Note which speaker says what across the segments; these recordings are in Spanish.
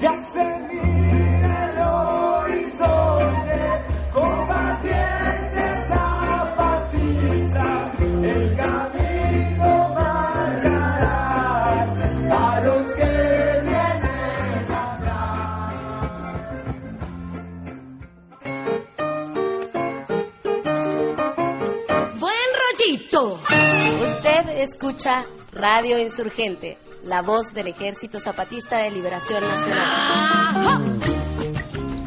Speaker 1: ya
Speaker 2: escucha Radio Insurgente, la voz del Ejército Zapatista de Liberación Nacional.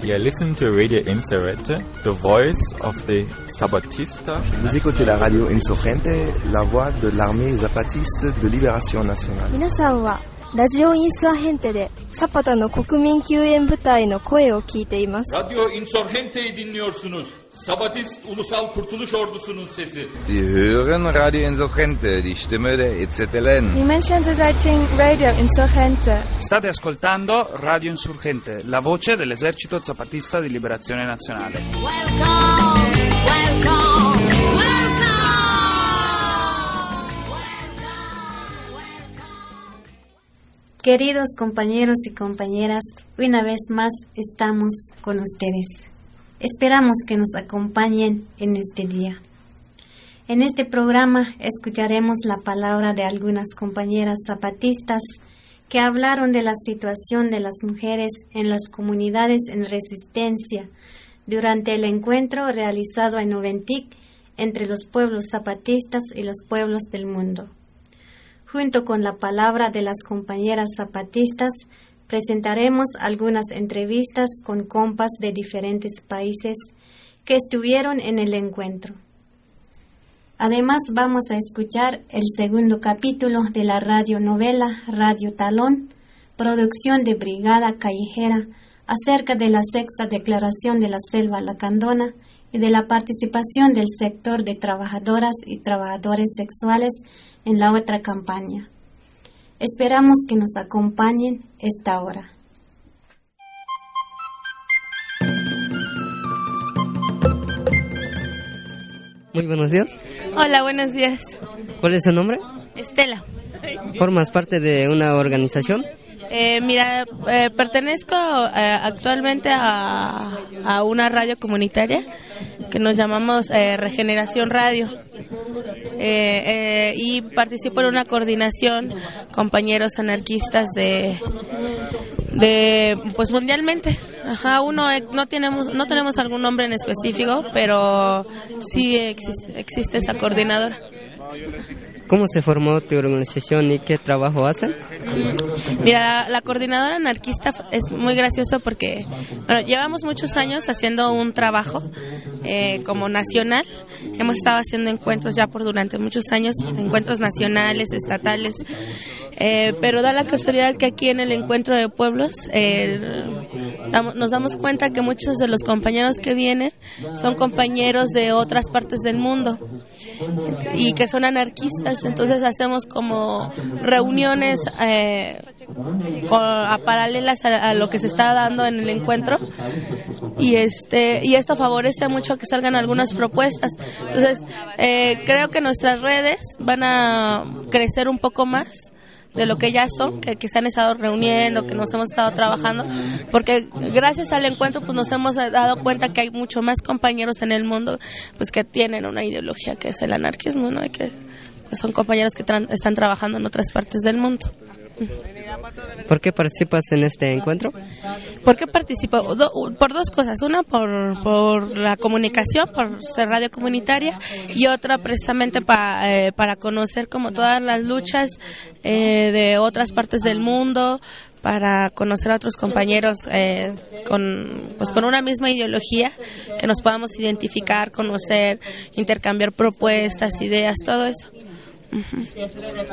Speaker 3: You listen to Radio Insurrente, the voice of the Zapatista.
Speaker 4: Vous écoutez la radio insurgente, la voix de l'armée zapatiste de libération nationale.
Speaker 5: 皆さんはラジオインスアヘンテでサパタの国民救援部隊の声を聞いています
Speaker 6: Radyo Insurgente'yi dinliyorsunuz. Sabatist Ulusal Kurtuluş Ordusu'nun sesi.
Speaker 7: Sie hören Radio Insurgente, die Stimme der EZLN.
Speaker 5: Dimension Deserting Radio Insurgente
Speaker 8: State ascoltando Radio Insurgente, la voce dell'esercito zapatista di liberazione nazionale.
Speaker 2: Welcome, welcome, welcome.
Speaker 9: Queridos compañeros y compañeras, una vez más estamos con ustedes. Esperamos que nos acompañen en este día. En este programa escucharemos la palabra de algunas compañeras zapatistas que hablaron de la situación de las mujeres en las comunidades en resistencia durante el encuentro realizado en Oventic entre los pueblos zapatistas y los pueblos del mundo. Junto con la palabra de las compañeras zapatistas, presentaremos algunas entrevistas con compas de diferentes países que estuvieron en el encuentro. Además, vamos a escuchar el segundo capítulo de la radionovela Radio Talón, producción de Brigada Callejera, acerca de la sexta declaración de la Selva Lacandona y de la participación del sector de trabajadoras y trabajadores sexuales en la otra campaña. Esperamos que nos acompañen esta hora.
Speaker 10: Muy buenos días.
Speaker 11: Hola, buenos días.
Speaker 10: ¿Cuál es su nombre?
Speaker 11: Estela.
Speaker 10: ¿Formas parte de una organización?
Speaker 11: Eh, mira, eh, pertenezco eh, actualmente a, a una radio comunitaria que nos llamamos eh, Regeneración Radio. Eh, y participo en una coordinación compañeros anarquistas de de pues mundialmente ajá uno no tenemos no tenemos algún nombre en específico pero sí existe, existe esa coordinadora
Speaker 10: ¿Cómo se formó tu organización y qué trabajo hacen?
Speaker 11: Mira, la, coordinadora anarquista es muy gracioso porque llevamos muchos años haciendo un trabajo eh, como nacional. Hemos estado haciendo encuentros ya por durante muchos años, encuentros nacionales, estatales. Eh, pero da la casualidad que aquí en el encuentro de pueblos nos damos cuenta que muchos de los compañeros que vienen son compañeros de otras partes del mundo y que son anarquistas. Entonces hacemos como reuniones eh, con- a paralelas a, lo que se está dando en el encuentro y este y esto favorece mucho que salgan algunas propuestas. Entonces eh, creo que nuestras redes van a crecer un poco más de lo que ya son, que, que se han estado reuniendo, que nos hemos estado trabajando, porque gracias al encuentro pues nos hemos dado cuenta que hay mucho más compañeros en el mundo pues que tienen una ideología que es el anarquismo, ¿no? Y que pues, son compañeros que tran- están trabajando en otras partes del mundo.
Speaker 10: ¿Por qué participas en este encuentro?
Speaker 11: ¿Por qué participo? Do- por dos cosas. Una, por, por la comunicación, por ser radio comunitaria, y otra, precisamente pa- eh, para conocer como todas las luchas eh, de otras partes del mundo, para conocer a otros compañeros eh, con, pues con una misma ideología, que nos podamos identificar, conocer, intercambiar propuestas, ideas, todo eso.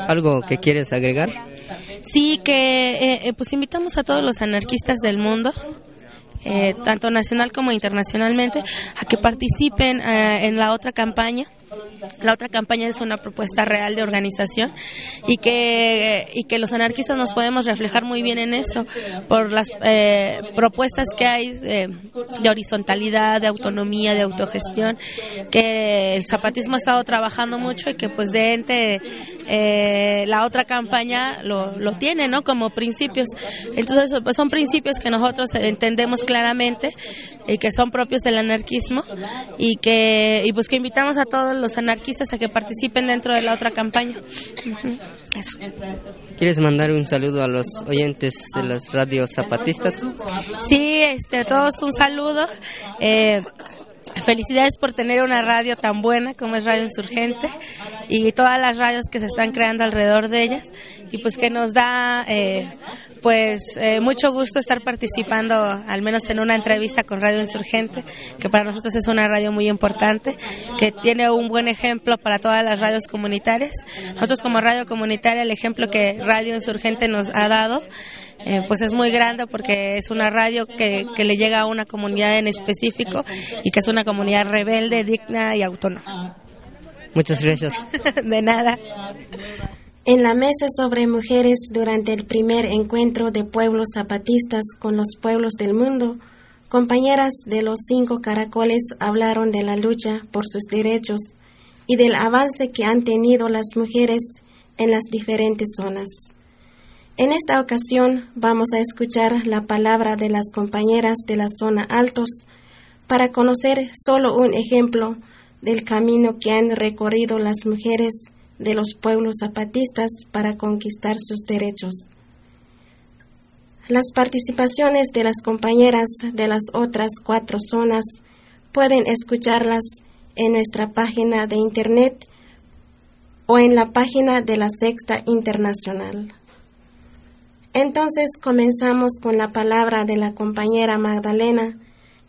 Speaker 10: ¿Algo que quieres agregar?
Speaker 11: Sí, que eh, eh, pues invitamos a todos los anarquistas del mundo, eh, tanto nacional como internacionalmente, a que participen eh, en la otra campaña la otra campaña es una propuesta real de organización y que, y que los anarquistas nos podemos reflejar muy bien en eso por las eh, propuestas que hay de, horizontalidad, de autonomía, de autogestión, que el zapatismo ha estado trabajando mucho y que pues de ente eh, la otra campaña lo, lo tiene, ¿no? Como principios. Entonces, pues son principios que nosotros entendemos claramente y que son propios del anarquismo y que y pues que invitamos a todos los anarquistas a que participen dentro de la otra campaña. Eso.
Speaker 10: ¿Quieres mandar un saludo a los oyentes de las radios zapatistas?
Speaker 11: Sí, este, a todos un saludo. Eh, Felicidades por tener una radio tan buena como es Radio Insurgente y todas las radios que se están creando alrededor de ellas y pues que nos da eh, pues eh, mucho gusto estar participando al menos en una entrevista con Radio Insurgente que para nosotros es una radio muy importante que tiene un buen ejemplo para todas las radios comunitarias nosotros como radio comunitaria el ejemplo que Radio Insurgente nos ha dado eh, pues es muy grande porque es una radio que, que le llega a una comunidad en específico y que es una comunidad rebelde, digna y autónoma.
Speaker 10: Muchas gracias.
Speaker 11: De nada.
Speaker 12: En la mesa sobre mujeres durante el primer encuentro de pueblos zapatistas con los pueblos del mundo, compañeras de los cinco caracoles hablaron de la lucha por sus derechos y del avance que han tenido las mujeres en las diferentes zonas. En esta ocasión vamos a escuchar la palabra de las compañeras de la zona Altos para conocer solo un ejemplo del camino que han recorrido las mujeres de los pueblos zapatistas para conquistar sus derechos. Las participaciones de las compañeras de las otras cuatro zonas pueden escucharlas en nuestra página de internet o en la página de la Sexta Internacional. Entonces comenzamos con la palabra de la compañera Magdalena,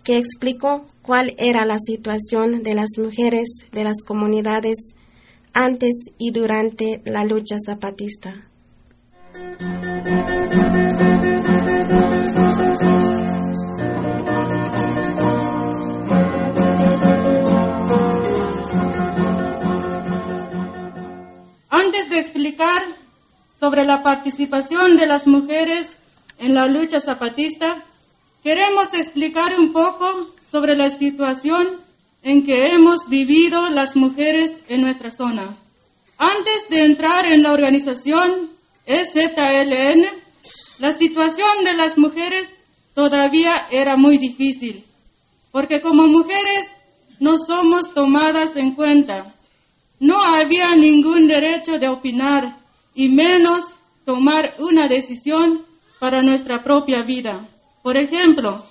Speaker 12: que explicó cuál era la situación de las mujeres de las comunidades antes y durante la lucha zapatista.
Speaker 13: Antes de explicar sobre la participación de las mujeres en la lucha zapatista, queremos explicar un poco sobre la situación en que hemos vivido las mujeres en nuestra zona. Antes de entrar en la organización EZLN, la situación de las mujeres todavía era muy difícil, porque como mujeres no somos tomadas en cuenta. No había ningún derecho de opinar y menos tomar una decisión para nuestra propia vida. Por ejemplo,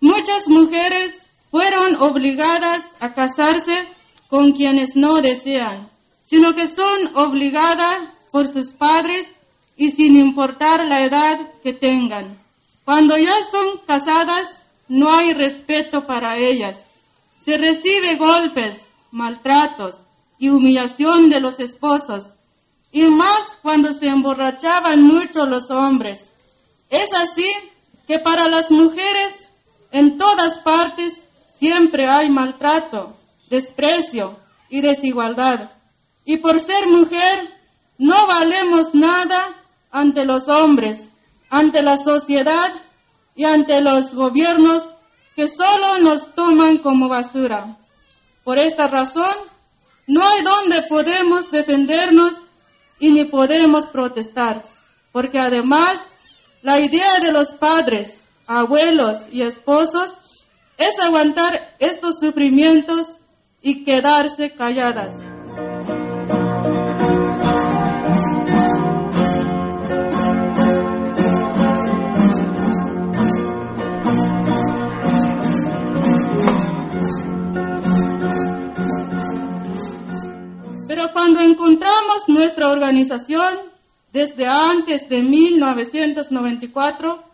Speaker 13: muchas mujeres fueron obligadas a casarse con quienes no desean, sino que son obligadas por sus padres y sin importar la edad que tengan. Cuando ya son casadas, no hay respeto para ellas. Se recibe golpes, maltratos y humillación de los esposos, y más cuando se emborrachaban mucho los hombres. Es así que para las mujeres en todas partes siempre hay maltrato, desprecio y desigualdad. Y por ser mujer no valemos nada ante los hombres, ante la sociedad y ante los gobiernos que solo nos toman como basura. Por esta razón, no hay donde podemos defendernos y ni podemos protestar, porque además la idea de los padres, abuelos y esposos es aguantar estos sufrimientos y quedarse calladas. Pero cuando encontramos nuestra organización desde antes de 1994,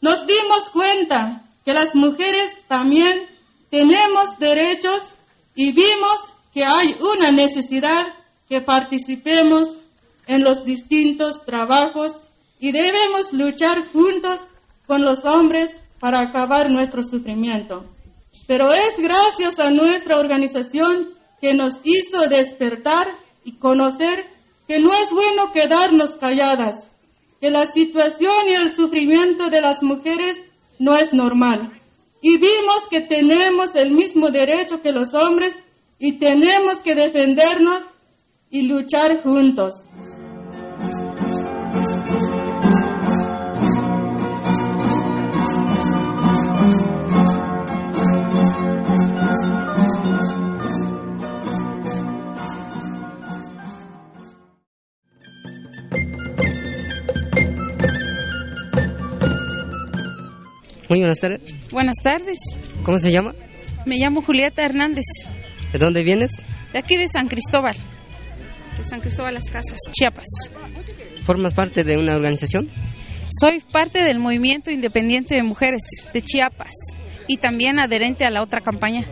Speaker 13: nos dimos cuenta que las mujeres también tenemos derechos y vimos que hay una necesidad que participemos en los distintos trabajos y debemos luchar juntos con los hombres para acabar nuestro sufrimiento. Pero es gracias a nuestra organización que nos hizo despertar y conocer que no es bueno quedarnos calladas, que la situación y el sufrimiento de las mujeres es normal. Y vimos que tenemos el mismo derecho que los hombres y tenemos que defendernos y luchar juntos.
Speaker 10: Muy buenas tardes.
Speaker 14: Buenas tardes.
Speaker 10: ¿Cómo se llama?
Speaker 14: Me llamo Julieta Hernández,
Speaker 10: ¿De dónde vienes?
Speaker 14: de aquí de San Cristóbal, de San Cristóbal Las Casas, Chiapas.
Speaker 10: ¿Formas parte de una organización?
Speaker 14: Soy parte del Movimiento Independiente de Mujeres de Chiapas y también adherente a la otra campaña.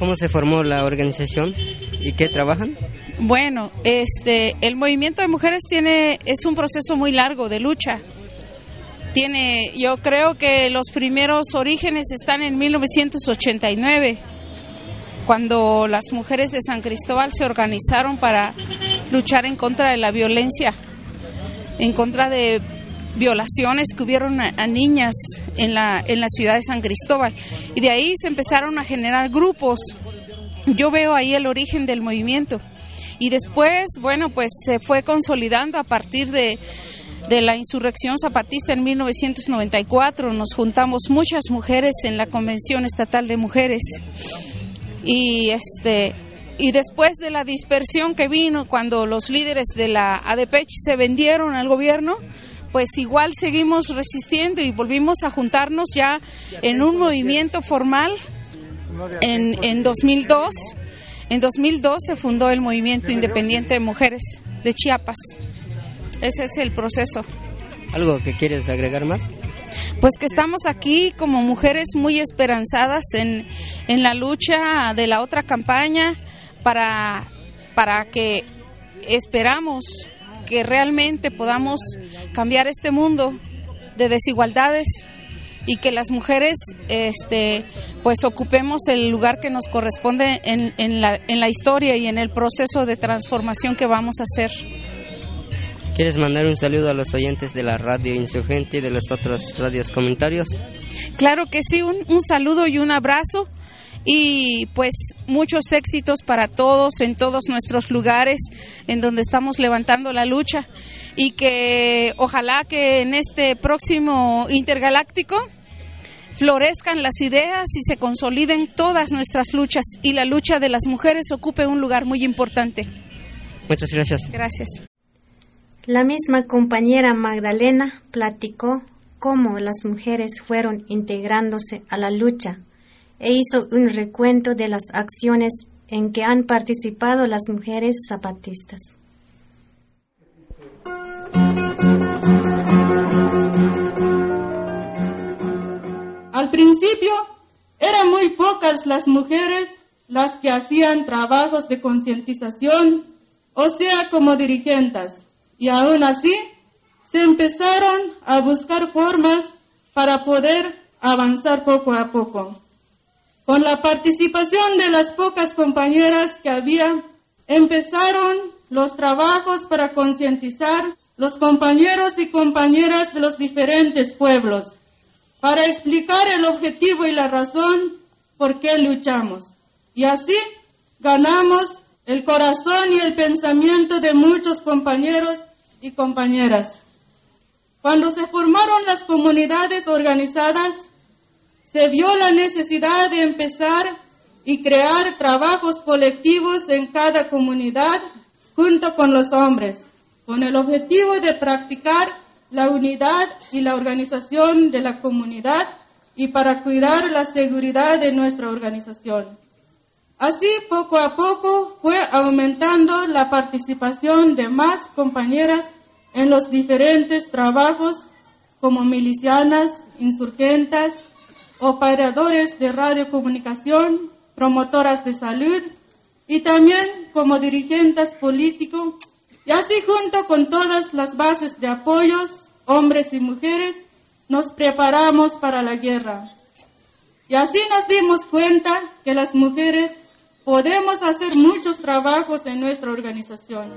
Speaker 10: ¿Cómo se formó la organización y qué trabajan?
Speaker 14: Bueno, este, el movimiento de mujeres tiene es un proceso muy largo de lucha. Tiene, yo creo que los primeros orígenes están en 1989, cuando las mujeres de San Cristóbal se organizaron para luchar en contra de la violencia, en contra de violaciones que hubieron a, niñas en la, en la ciudad de San Cristóbal. Y de ahí se empezaron a generar grupos. Yo veo ahí el origen del movimiento. Y después, bueno, pues se fue consolidando a partir de, de la insurrección zapatista en 1994. Nos juntamos muchas mujeres en la Convención Estatal de Mujeres. Y este y después de la dispersión que vino cuando los líderes de la ADPECH se vendieron al gobierno, pues igual seguimos resistiendo y volvimos a juntarnos ya en un movimiento formal en, en 2002. En 2002 se fundó el Movimiento Independiente de Mujeres de Chiapas. Ese es el proceso.
Speaker 10: ¿Algo que quieres agregar más?
Speaker 14: Pues que estamos aquí como mujeres muy esperanzadas en, en la lucha de la otra campaña para, para que esperamos que realmente podamos cambiar este mundo de desigualdades y que las mujeres este pues ocupemos el lugar que nos corresponde en, en, la, en la historia y en el proceso de transformación que vamos a hacer.
Speaker 10: ¿Quieres mandar un saludo a los oyentes de la radio insurgente y de los otros radios comentarios?
Speaker 14: Claro que sí, un, un saludo y un abrazo y pues muchos éxitos para todos en todos nuestros lugares en donde estamos levantando la lucha y que ojalá que en este próximo intergaláctico florezcan las ideas y se consoliden todas nuestras luchas y la lucha de las mujeres ocupe un lugar muy importante.
Speaker 10: Muchas gracias.
Speaker 14: Gracias.
Speaker 9: La misma compañera Magdalena platicó cómo las mujeres fueron integrándose a la lucha e hizo un recuento de las acciones en que han participado las mujeres zapatistas.
Speaker 13: Al principio eran muy pocas las mujeres las que hacían trabajos de concientización, o sea, como dirigentes, y aún así se empezaron a buscar formas para poder avanzar poco a poco. Con la participación de las pocas compañeras que había, empezaron los trabajos para concientizar los compañeros y compañeras de los diferentes pueblos, para explicar el objetivo y la razón por qué luchamos. Y así ganamos el corazón y el pensamiento de muchos compañeros y compañeras. Cuando se formaron las comunidades organizadas, se vio la necesidad de empezar y crear trabajos colectivos en cada comunidad junto con los hombres, con el objetivo de practicar la unidad y la organización de la comunidad y para cuidar la seguridad de nuestra organización. Así, poco a poco, fue aumentando la participación de más compañeras en los diferentes trabajos como milicianas, insurgentas, operadores de radiocomunicación, promotoras de salud y también como dirigentes políticos y así junto con todas las bases de apoyos, hombres y mujeres, nos preparamos para la guerra. Y así nos dimos cuenta que las mujeres podemos hacer muchos trabajos en nuestra organización.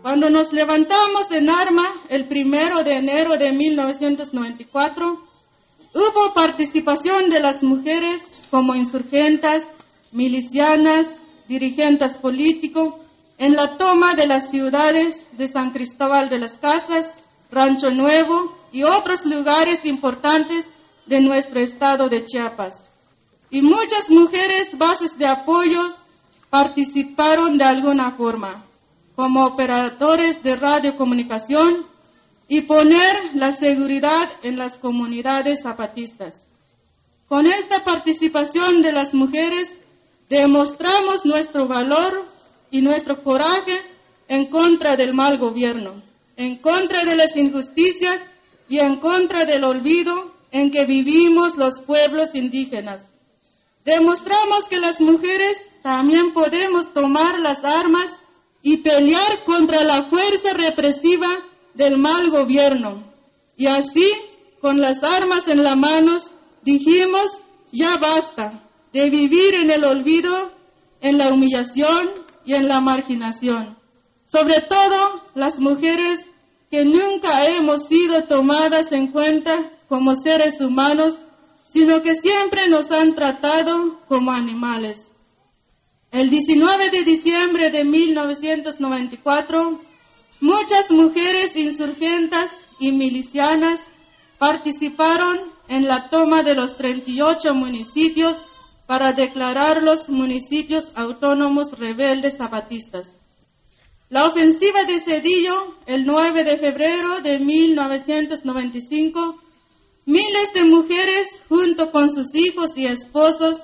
Speaker 13: Cuando nos levantamos en arma el primero de enero de 1994, hubo participación de las mujeres como insurgentas, milicianas, dirigentes políticos en la toma de las ciudades de San Cristóbal de las Casas, Rancho Nuevo y otros lugares importantes de nuestro estado de Chiapas. Y muchas mujeres bases de apoyo participaron de alguna forma como operadores de radiocomunicación y poner la seguridad en las comunidades zapatistas. Con esta participación de las mujeres demostramos nuestro valor y nuestro coraje en contra del mal gobierno, en contra de las injusticias y en contra del olvido en que vivimos los pueblos indígenas. Demostramos que las mujeres también podemos tomar las armas y pelear contra la fuerza represiva del mal gobierno. Y así, con las armas en las manos, dijimos, ya basta de vivir en el olvido, en la humillación y en la marginación. Sobre todo las mujeres que nunca hemos sido tomadas en cuenta como seres humanos, sino que siempre nos han tratado como animales. El 19 de diciembre de 1994, muchas mujeres insurgentas y milicianas participaron en la toma de los 38 municipios para declararlos municipios autónomos rebeldes zapatistas. La ofensiva de Cedillo, el 9 de febrero de 1995, miles de mujeres junto con sus hijos y esposos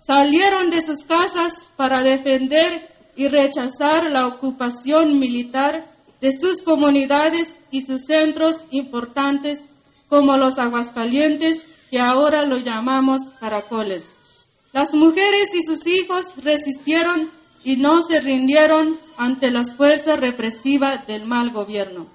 Speaker 13: salieron de sus casas para defender y rechazar la ocupación militar de sus comunidades y sus centros importantes como los Aguascalientes, que ahora lo llamamos caracoles. Las mujeres y sus hijos resistieron y no se rindieron ante las fuerzas represivas del mal gobierno.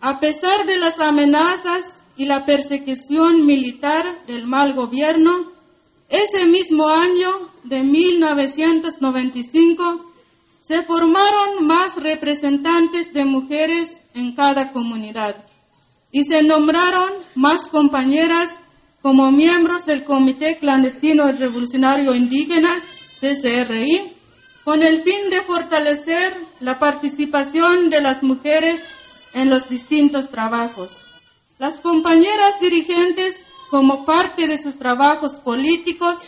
Speaker 13: A pesar de las amenazas y la persecución militar del mal gobierno, ese mismo año de 1995 se formaron más representantes de mujeres en cada comunidad y se nombraron más compañeras como miembros del Comité Clandestino Revolucionario Indígena, CCRI, con el fin de fortalecer la participación de las mujeres en los distintos trabajos. Las compañeras dirigentes, como parte de sus trabajos políticos,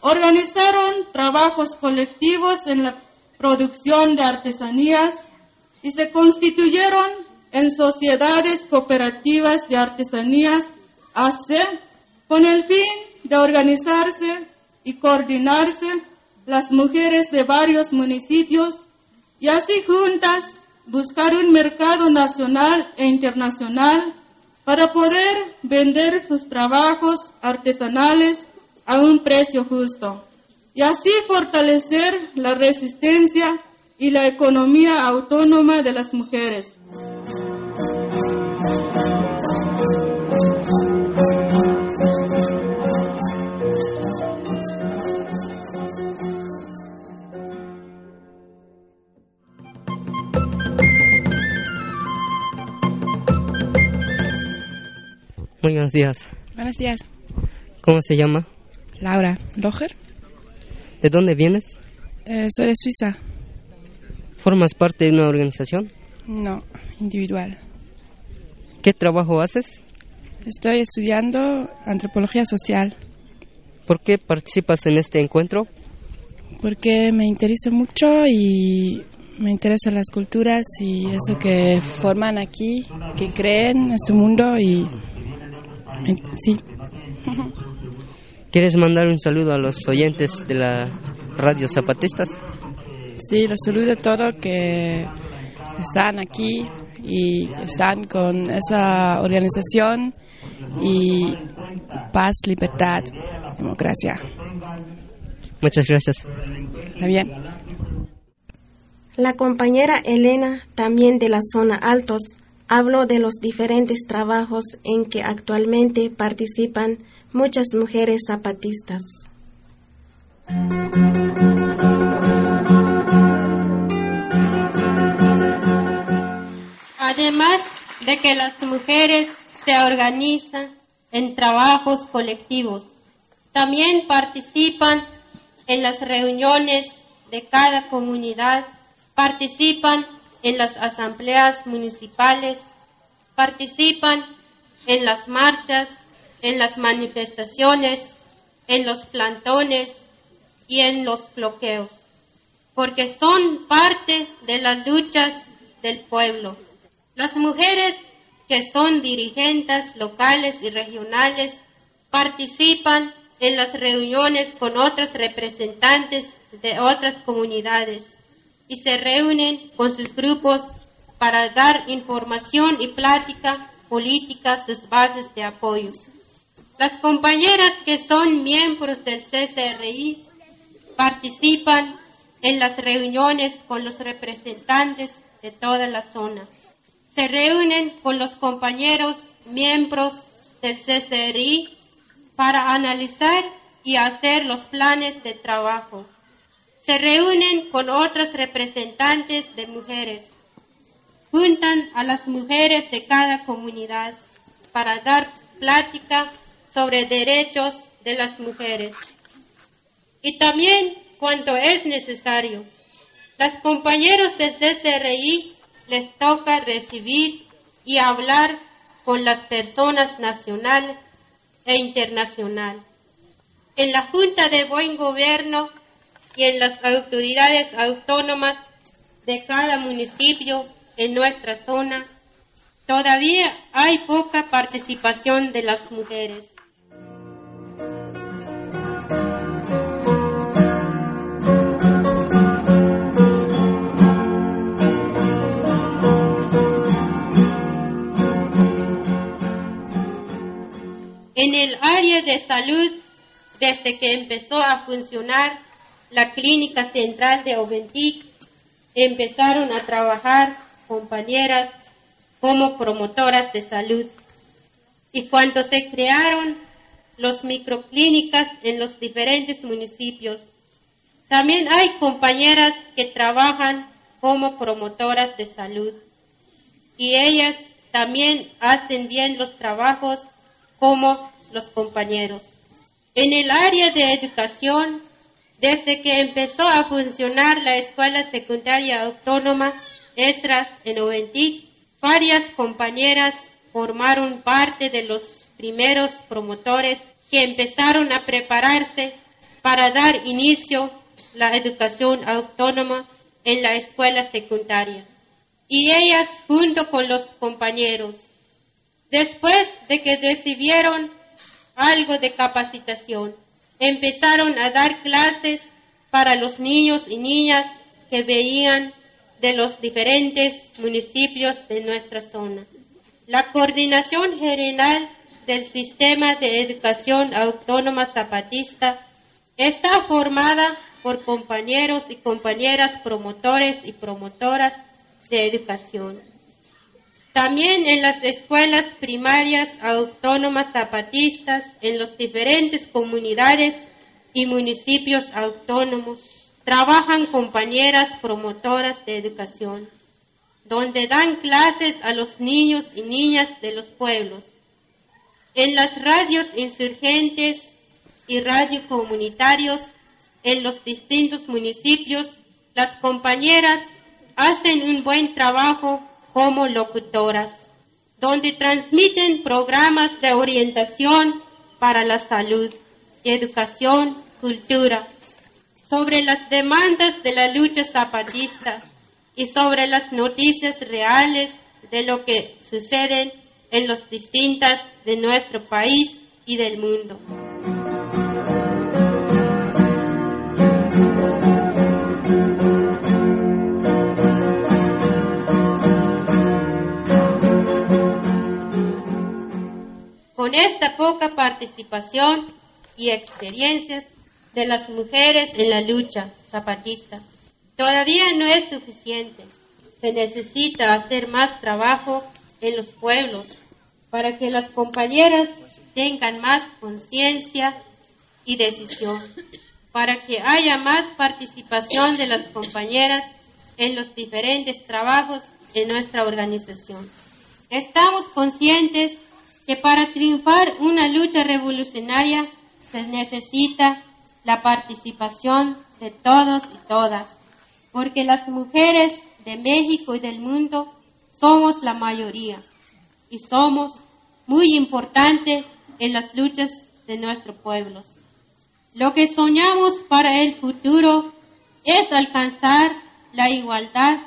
Speaker 13: organizaron trabajos colectivos en la producción de artesanías y se constituyeron en sociedades cooperativas de artesanías AC con el fin de organizarse y coordinarse las mujeres de varios municipios y así juntas buscar un mercado nacional e internacional para poder vender sus trabajos artesanales a un precio justo y así fortalecer la resistencia y la economía autónoma de las mujeres.
Speaker 10: Buenos días.
Speaker 15: Buenos días.
Speaker 10: ¿Cómo se llama?
Speaker 15: Laura Doher.
Speaker 10: ¿De dónde vienes?
Speaker 15: Eh, soy de Suiza.
Speaker 10: ¿Formas parte de una organización?
Speaker 15: No, individual.
Speaker 10: ¿Qué trabajo haces?
Speaker 15: Estoy estudiando antropología social.
Speaker 10: ¿Por qué participas en este encuentro?
Speaker 15: Porque me interesa mucho y me interesan las culturas y eso que forman aquí, que creen este mundo y sí.
Speaker 10: ¿Quieres mandar un saludo a los oyentes de la radio zapatistas?
Speaker 15: Sí, los saludo a todos que están aquí y están con esa organización y paz, libertad, democracia.
Speaker 10: Muchas gracias.
Speaker 15: Está bien.
Speaker 12: La compañera Elena, también de la zona Altos, habló de los diferentes trabajos en que actualmente participan muchas mujeres zapatistas.
Speaker 16: Además de que las mujeres se organizan en trabajos colectivos, también participan en las reuniones de cada comunidad, participan en las asambleas municipales, participan en las marchas, en las manifestaciones, en los plantones y en los bloqueos, porque son parte de las luchas del pueblo. Las mujeres que son dirigentes locales y regionales participan en las reuniones con otros representantes de otras comunidades y se reúnen con sus grupos para dar información y plática políticas sus bases de apoyo. Las compañeras que son miembros del CCRI participan en las reuniones con los representantes de toda la zona. Se reúnen con los compañeros miembros del CCRI para analizar y hacer los planes de trabajo. Se reúnen con otras representantes de mujeres. Juntan a las mujeres de cada comunidad para dar plática sobre derechos de las mujeres. Y también cuando es necesario. Las compañeros del CCRI les toca recibir y hablar con las personas nacionales e internacional. En la Junta de Buen Gobierno y en las autoridades autónomas de cada municipio en nuestra zona, todavía hay poca participación de las mujeres. En el área de salud, desde que empezó a funcionar la clínica central de Oventic, empezaron a trabajar compañeras como promotoras de salud. Y cuando se crearon los microclínicas en los diferentes municipios, también hay compañeras que trabajan como promotoras de salud. Y ellas también hacen bien los trabajos como los compañeros. En el área de educación, desde que empezó a funcionar la Escuela Secundaria Autónoma Estras en Oventic, varias compañeras formaron parte de los primeros promotores que empezaron a prepararse para dar inicio a la educación autónoma en la escuela secundaria. Y ellas, junto con los compañeros, Después de que recibieron algo de capacitación, empezaron a dar clases para los niños y niñas que veían de los diferentes municipios de nuestra zona. La coordinación general del sistema de educación autónoma zapatista está formada por compañeros y compañeras promotores y promotoras de educación. También en las escuelas primarias autónomas zapatistas en las diferentes comunidades y municipios autónomos trabajan compañeras promotoras de educación, donde dan clases a los niños y niñas de los pueblos. En las radios insurgentes y radio comunitarios en los distintos municipios, las compañeras hacen un buen trabajo como locutoras, donde transmiten programas de orientación para la salud, educación, cultura, sobre las demandas de la lucha zapatista y sobre las noticias reales de lo que sucede en los distintas de nuestro país y del mundo. Con esta poca participación y experiencias de las mujeres en la lucha zapatista. Todavía no es suficiente. Se necesita hacer más trabajo en los pueblos para que las compañeras tengan más conciencia y decisión, para que haya más participación de las compañeras en los diferentes trabajos en nuestra organización. Estamos conscientes que para triunfar una lucha revolucionaria se necesita la participación de todos y todas, porque las mujeres de México y del mundo somos la mayoría y somos muy importantes en las luchas de nuestros pueblos. Lo que soñamos para el futuro es alcanzar la igualdad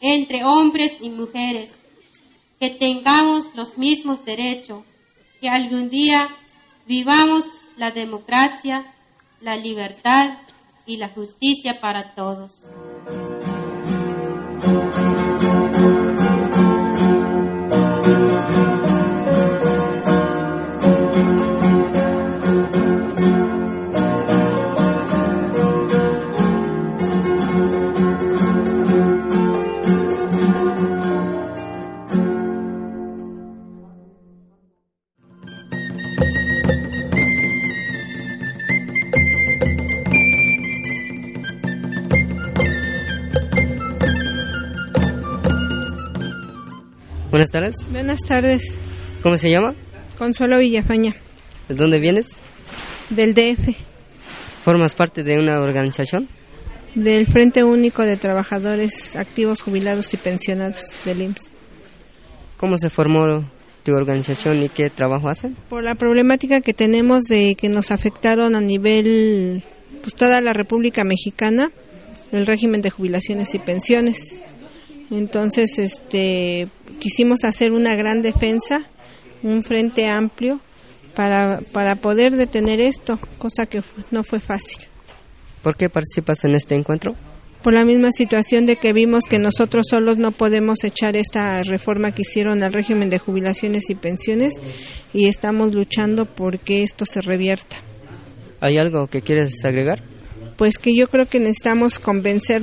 Speaker 16: entre hombres y mujeres, que tengamos los mismos derechos, que algún día vivamos la democracia, la libertad y la justicia para todos.
Speaker 10: Tardes.
Speaker 17: Buenas tardes.
Speaker 10: ¿Cómo se llama?
Speaker 17: Consuelo Villafaña,
Speaker 10: ¿De dónde vienes?
Speaker 17: del DF,
Speaker 10: ¿Formas parte de una organización?
Speaker 17: del Frente Único de Trabajadores Activos, Jubilados y Pensionados del IMSS.
Speaker 10: ¿Cómo se formó tu organización y qué trabajo hacen?
Speaker 17: Por la problemática que tenemos de que nos afectaron a nivel, pues toda la República Mexicana, el régimen de jubilaciones y pensiones. Entonces, este, quisimos hacer una gran defensa, un frente amplio para, para poder detener esto, cosa que no fue fácil.
Speaker 10: ¿Por qué participas en este encuentro?
Speaker 17: Por la misma situación de que vimos que nosotros solos no podemos echar esta reforma que hicieron al régimen de jubilaciones y pensiones y estamos luchando por que esto se revierta.
Speaker 10: ¿Hay algo que quieres agregar?
Speaker 17: Pues que yo creo que necesitamos convencer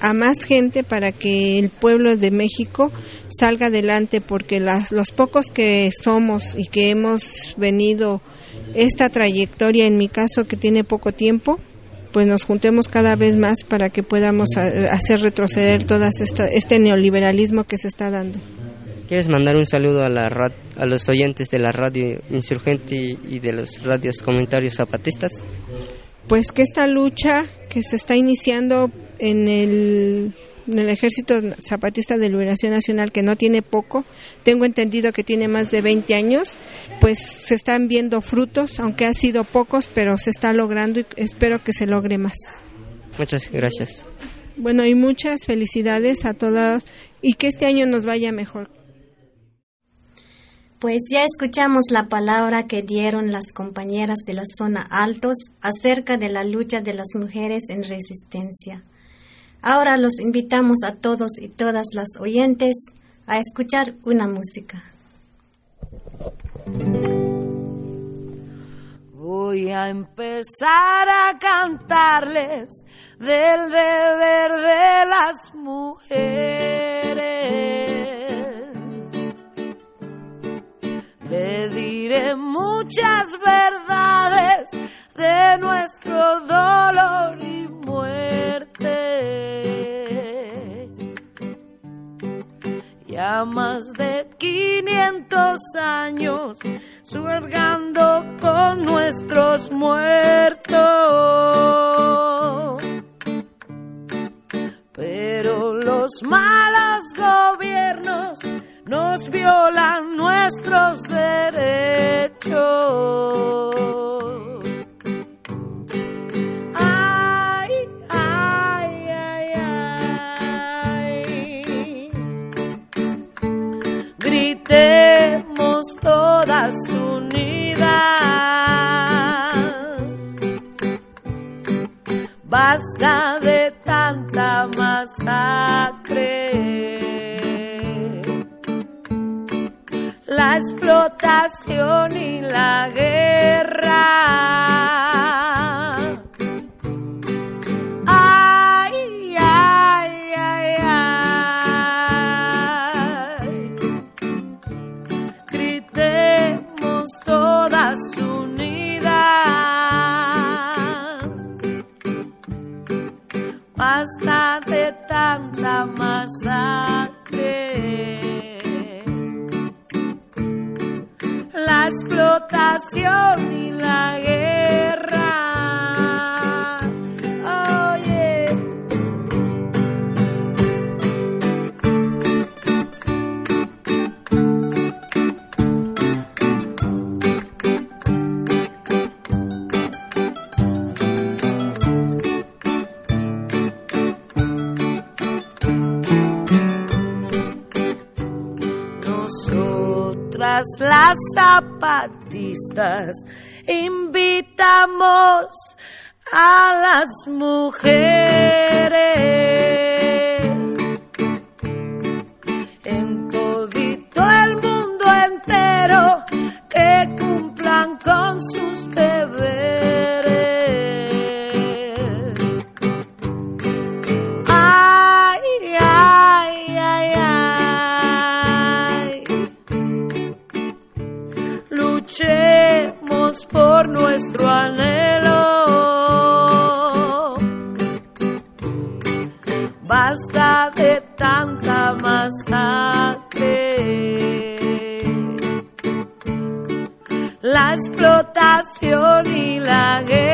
Speaker 17: a más gente para que el pueblo de México salga adelante porque las, los pocos que somos y que hemos venido esta trayectoria, en mi caso que tiene poco tiempo, pues nos juntemos cada vez más para que podamos hacer retroceder todo este neoliberalismo que se está dando.
Speaker 10: ¿Quieres mandar un saludo a, la a los oyentes de la radio insurgente y de los radios comunitarios zapatistas?
Speaker 17: Pues que esta lucha que se está iniciando en el, en el Ejército Zapatista de Liberación Nacional, que no tiene poco, tengo entendido que tiene más de 20 años, pues se están viendo frutos, aunque han sido pocos, pero se está logrando y espero que se logre más.
Speaker 10: Muchas gracias.
Speaker 17: Bueno, y muchas felicidades a todas y que este año nos vaya mejor.
Speaker 9: Pues ya escuchamos la palabra que dieron las compañeras de la zona Altos acerca de la lucha de las mujeres en resistencia. Ahora los invitamos a todos y todas las oyentes a escuchar una música.
Speaker 18: Voy a empezar a cantarles del deber de las mujeres. Le diré muchas verdades de nuestro dolor y muerte. Ya más de 500 años suergando con nuestros muertos. Pero los malos gobiernos nos violan nuestros derechos. Ay, ay, ay, ay. Gritemos todas unidas. Basta de tanta masacre. La explotación y la guerra. Explotación y la Zapatistas. Invitamos a las mujeres nuestro anhelo. Basta de tanta masacre. La explotación y la guerra.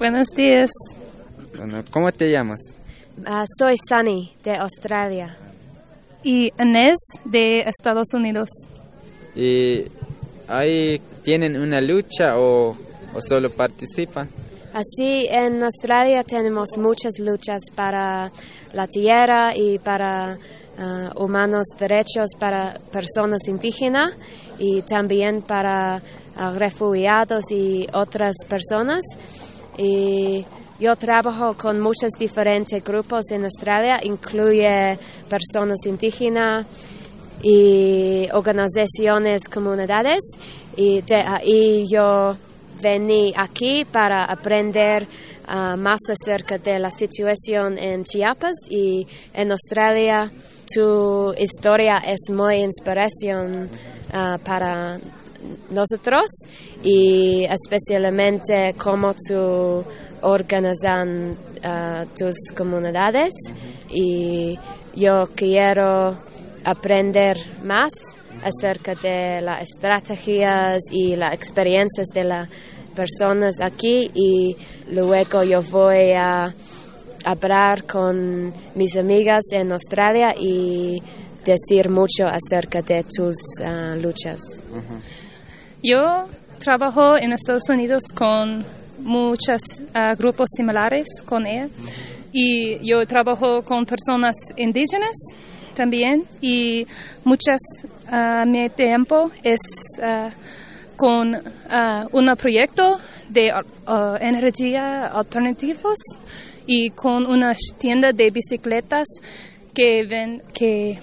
Speaker 19: Buenos días. Bueno, ¿Cómo te llamas?
Speaker 20: Ah, soy Sunny de Australia. Y Inés de Estados Unidos.
Speaker 19: ¿Y ahí tienen una lucha o, o solo participan?
Speaker 20: Así en Australia tenemos muchas luchas para la tierra y para ah, humanos derechos para personas indígenas y también para ah, refugiados y otras personas. Y yo trabajo con muchos diferentes grupos en Australia, incluye personas indígenas y organizaciones comunidades. Y de ahí yo vení aquí para aprender ah, más acerca de la situación en Chiapas. Y en Australia tu historia es muy inspiración ah, para nosotros y especialmente cómo tú organizan ah, tus comunidades. Y yo quiero aprender más acerca de las estrategias y las experiencias de las personas aquí. Y luego yo voy a hablar con mis amigas en Australia y decir mucho acerca de tus ah, luchas.
Speaker 21: Yo trabajo en Estados Unidos con muchos ah, grupos similares con él. Y yo trabajo con personas indígenas también. Y muchas ah, mi tiempo es ah, con un proyecto de energía alternativos y con una tienda de bicicletas que ven que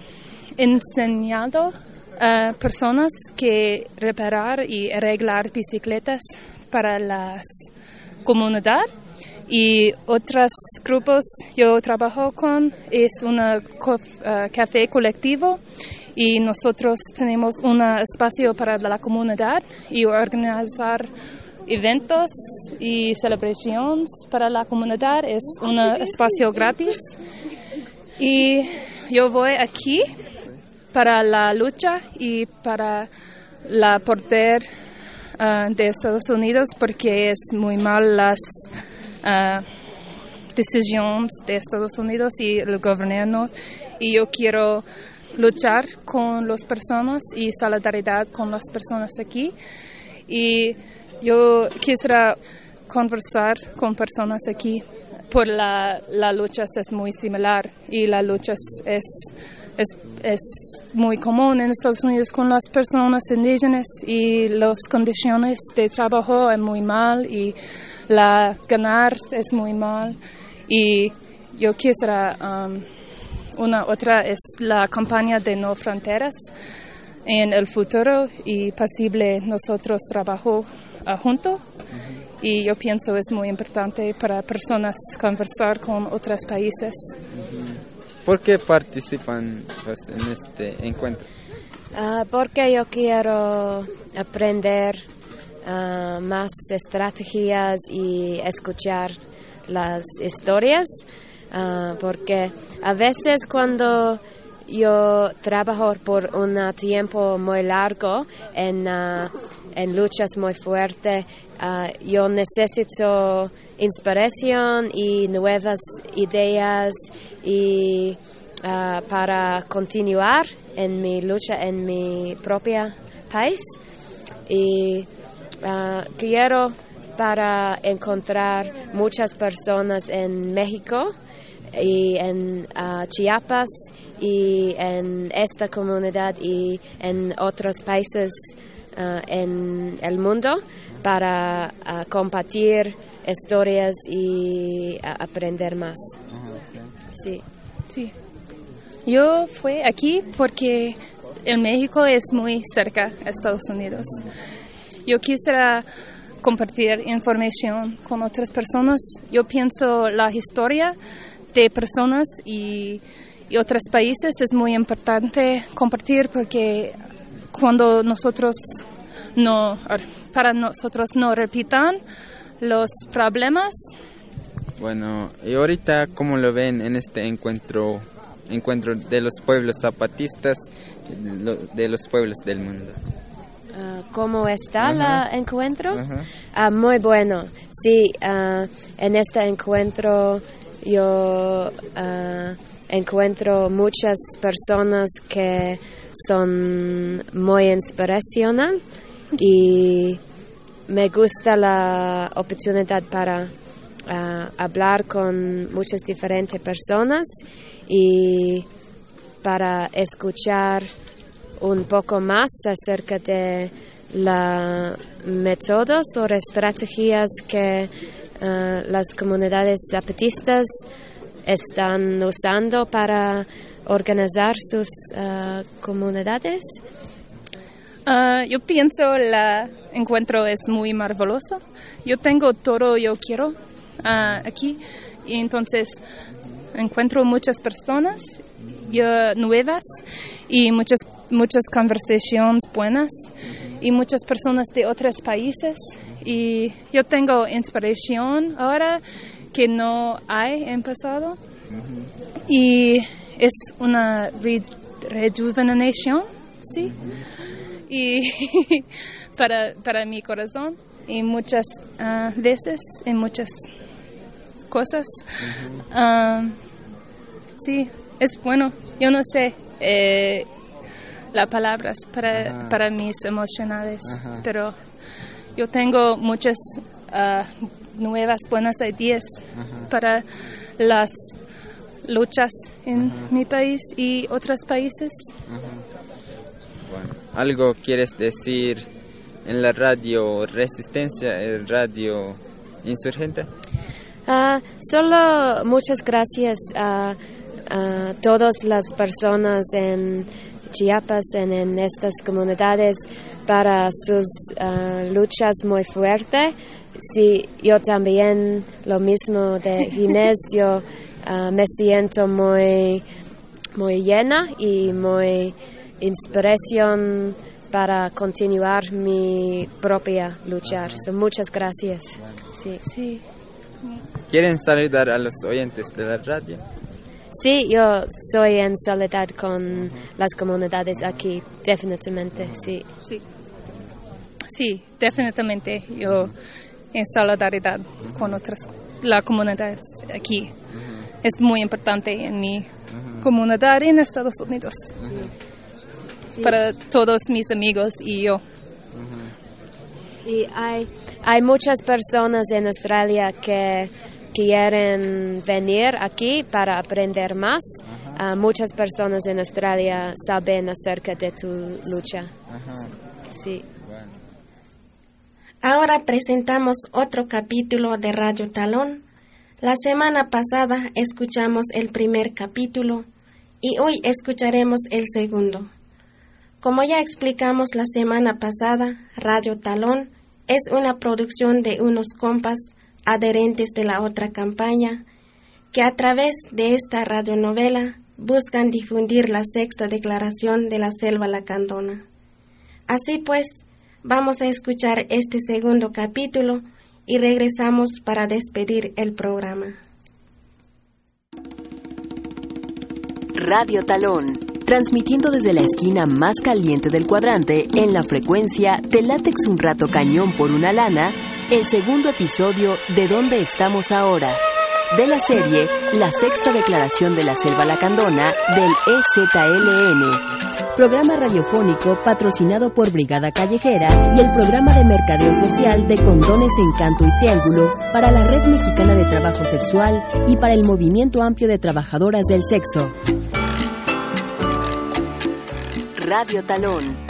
Speaker 21: enseñado a personas que reparar y arreglar bicicletas para la comunidad y otros grupos yo trabajo con es un café colectivo y nosotros tenemos un espacio para la comunidad y organizar eventos y celebraciones para la comunidad. Es un espacio gratis. Y yo voy aquí para la lucha y para la poder ah, de Estados Unidos porque es muy mal las ah, decisiones de Estados Unidos y el gobierno. Y yo quiero luchar con las personas y solidaridad con las personas aquí. Y yo quisiera conversar con personas aquí por la, la lucha es muy similar y la lucha es, es, es muy común en Estados Unidos con las personas indígenas y las condiciones de trabajo es muy mal y la ganar es muy mal y yo quisiera um, una otra es la campaña de no fronteras en el futuro y posible nosotros trabajo uh, juntos y yo pienso es muy importante para personas conversar con otros países.
Speaker 19: ¿Por qué participan pues, en este encuentro?
Speaker 20: Ah, porque yo quiero aprender ah, más estrategias y escuchar las historias, ah, porque a veces cuando yo trabajo por un tiempo muy largo en, en luchas muy fuertes, yo necesito inspiración y nuevas ideas y para continuar en mi lucha en mi propio país. Y quiero para encontrar muchas personas en México y en Chiapas y en esta comunidad y en otros países en el mundo para compartir historias y aprender más. Sí.
Speaker 21: Sí. Yo fui aquí porque el México es muy cerca a Estados Unidos. Yo quisiera compartir información con otras personas. Yo pienso la historia de personas y, y otros países es muy importante compartir porque cuando nosotros no, para nosotros no repitan los problemas.
Speaker 19: Bueno, y ahorita cómo lo ven en este encuentro, encuentro de los pueblos zapatistas, de los pueblos del mundo.
Speaker 20: Ah, ¿Cómo está el encuentro? Ah, muy bueno. Sí, ah, en este encuentro yo encuentro muchas personas que son muy inspiracionales y me gusta la oportunidad para hablar con muchas diferentes personas y para escuchar un poco más acerca de los métodos o estrategias que eh, las comunidades zapatistas están usando para organizar sus eh, comunidades.
Speaker 21: Ah, yo pienso el encuentro es muy maravilloso. Yo tengo todo yo quiero ah, aquí. Y entonces encuentro muchas personas nuevas y muchas muchas conversaciones buenas y muchas personas de otros países. Y yo tengo inspiración ahora que no hay en pasado y es una rejuvenación sí y para, para mi corazón y muchas ah, veces en muchas cosas. Sí es bueno. Yo no sé eh, las palabras para, para mis emocionales, pero yo tengo muchas ah, nuevas buenas ideas para las luchas en mi país y otros países.
Speaker 19: Bueno, ¿algo quieres decir en la radio Resistencia, el radio insurgente?
Speaker 20: Ah, solo muchas gracias a, a todas las personas en Chiapas, en, estas comunidades, para sus ah, luchas muy fuertes. Sí, yo también lo mismo de Inés, yo ah, me siento muy, muy llena y muy inspiración para continuar mi propia luchar. So, muchas gracias. Sí.
Speaker 11: sí.
Speaker 19: ¿Quieren saludar a los oyentes de la radio?
Speaker 20: Sí, yo soy en soledad con las comunidades aquí, definitivamente, sí.
Speaker 21: Sí, sí definitivamente yo en solidaridad con otras, la comunidad aquí. Es muy importante en mi comunidad en Estados Unidos.
Speaker 20: Sí.
Speaker 21: Para todos mis amigos y yo.
Speaker 20: Y hay, hay muchas personas en Australia que quieren venir aquí para aprender más. Uh, muchas personas en Australia saben acerca de tu lucha. Sí.
Speaker 12: Ahora presentamos otro capítulo de Radio Talón. La semana pasada escuchamos el primer capítulo y hoy escucharemos el segundo. Como ya explicamos la semana pasada, Radio Talón es una producción de unos compas adherentes de la otra campaña que a través de esta radionovela buscan difundir la sexta declaración de la selva lacandona. Así pues, vamos a escuchar este segundo capítulo y regresamos para despedir el programa.
Speaker 2: Radio Talón, transmitiendo desde la esquina más caliente del cuadrante en la frecuencia de látex un rato cañón por una lana, el segundo episodio de ¿Dónde estamos ahora? De la serie La Sexta Declaración de la Selva Lacandona del EZLN. Programa radiofónico patrocinado por Brigada Callejera y el programa de mercadeo social de condones Encanto y Triángulo para la Red Mexicana de Trabajo Sexual y para el Movimiento Amplio de Trabajadoras del Sexo. Radio Talón.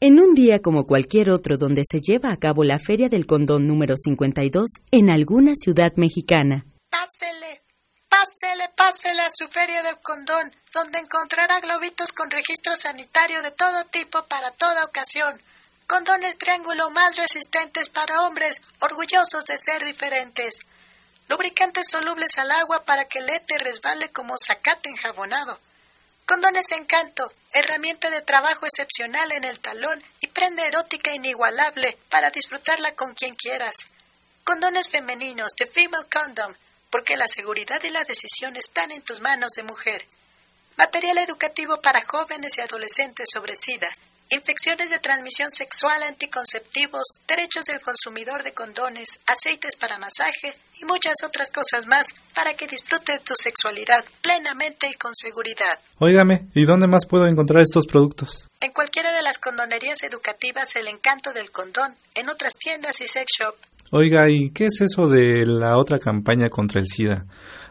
Speaker 2: En un día como cualquier otro donde se lleva a cabo la Feria del Condón número 52 en alguna ciudad mexicana.
Speaker 22: Pásele, pásele, pásele a su Feria del Condón, donde encontrará globitos con registro sanitario de todo tipo para toda ocasión. Condones triángulo más resistentes para hombres orgullosos de ser diferentes. Lubricantes solubles al agua para que el éter resbale como zacate enjabonado. Condones Encanto, herramienta de trabajo excepcional en el talón y prenda erótica inigualable para disfrutarla con quien quieras. Condones femeninos de Female Condom, porque la seguridad y la decisión están en tus manos de mujer. Material educativo para jóvenes y adolescentes sobre SIDA, infecciones de transmisión sexual, anticonceptivos, derechos del consumidor de condones, aceites para masaje y muchas otras cosas más para que disfrutes tu sexualidad plenamente y con seguridad.
Speaker 23: Óigame, ¿y dónde más puedo encontrar estos productos?
Speaker 22: En cualquiera de las condonerías educativas El Encanto del Condón, en otras tiendas y sex shop.
Speaker 23: Oiga, ¿y qué es eso de la otra campaña contra el SIDA?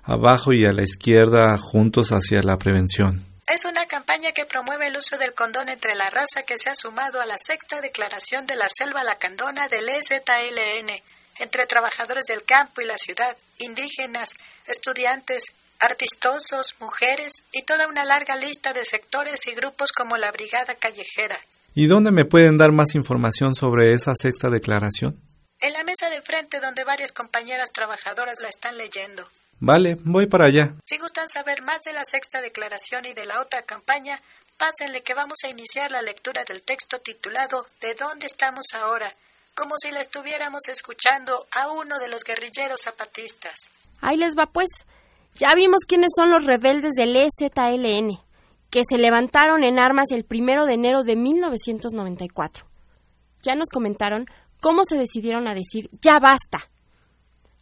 Speaker 23: Abajo y a la izquierda, juntos hacia la prevención.
Speaker 22: Es una campaña que promueve el uso del condón entre la raza que se ha sumado a la sexta declaración de la selva lacandona del EZLN, entre trabajadores del campo y la ciudad, indígenas, estudiantes, artistosos, mujeres y toda una larga lista de sectores y grupos como la Brigada Callejera.
Speaker 23: ¿Y dónde me pueden dar más información sobre esa sexta declaración?
Speaker 22: En la mesa de frente donde varias compañeras trabajadoras la están leyendo.
Speaker 23: Vale, voy para allá.
Speaker 22: Si gustan saber más de la sexta declaración y de la otra campaña, pásenle que vamos a iniciar la lectura del texto titulado ¿De dónde estamos ahora? como si la estuviéramos escuchando a uno de los guerrilleros zapatistas.
Speaker 24: Ahí les va pues. Ya vimos quiénes son los rebeldes del EZLN, que se levantaron en armas el primero de enero de 1994. Ya nos comentaron cómo se decidieron a decir ya basta.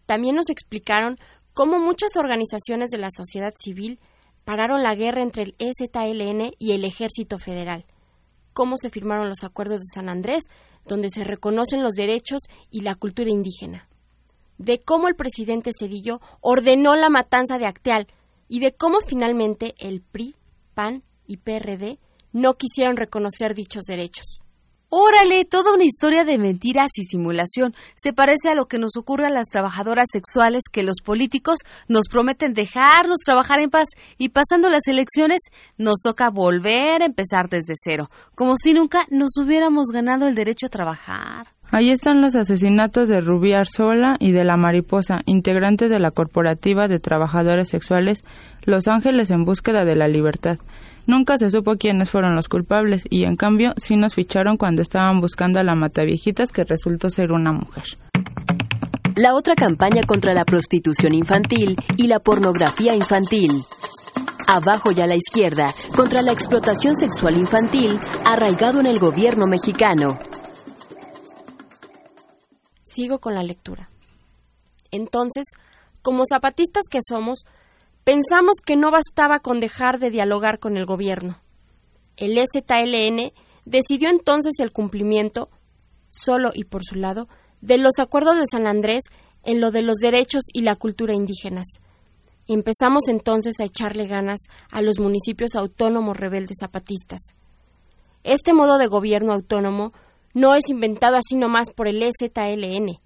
Speaker 24: También nos explicaron cómo muchas organizaciones de la sociedad civil pararon la guerra entre el EZLN y el Ejército Federal, cómo se firmaron los acuerdos de San Andrés, donde se reconocen los derechos y la cultura indígena, de cómo el presidente Cedillo ordenó la matanza de Acteal y de cómo finalmente el PRI, PAN y PRD no quisieron reconocer dichos derechos.
Speaker 2: Órale, toda una historia de mentiras y simulación. Se parece a lo que nos ocurre a las trabajadoras sexuales que los políticos nos prometen dejarnos trabajar en paz y pasando las elecciones nos toca volver a empezar desde cero, como si nunca nos hubiéramos ganado el derecho a trabajar.
Speaker 25: Ahí están los asesinatos de Rubí Arzola y de la Mariposa, integrantes de la Corporativa de Trabajadores Sexuales Los Ángeles en Búsqueda de la Libertad. Nunca se supo quiénes fueron los culpables y en cambio sí nos ficharon cuando estaban buscando a la mataviejitas que resultó ser una mujer.
Speaker 2: La otra campaña contra la prostitución infantil y la pornografía infantil. Abajo y a la izquierda, contra la explotación sexual infantil arraigado en el gobierno mexicano.
Speaker 24: Sigo con la lectura. Entonces, como zapatistas que somos, pensamos que no bastaba con dejar de dialogar con el gobierno. El ZLN decidió entonces el cumplimiento, solo y por su lado, de los acuerdos de San Andrés en lo de los derechos y la cultura indígenas. Empezamos entonces a echarle ganas a los municipios autónomos rebeldes zapatistas. Este modo de gobierno autónomo no es inventado así nomás por el EZLN.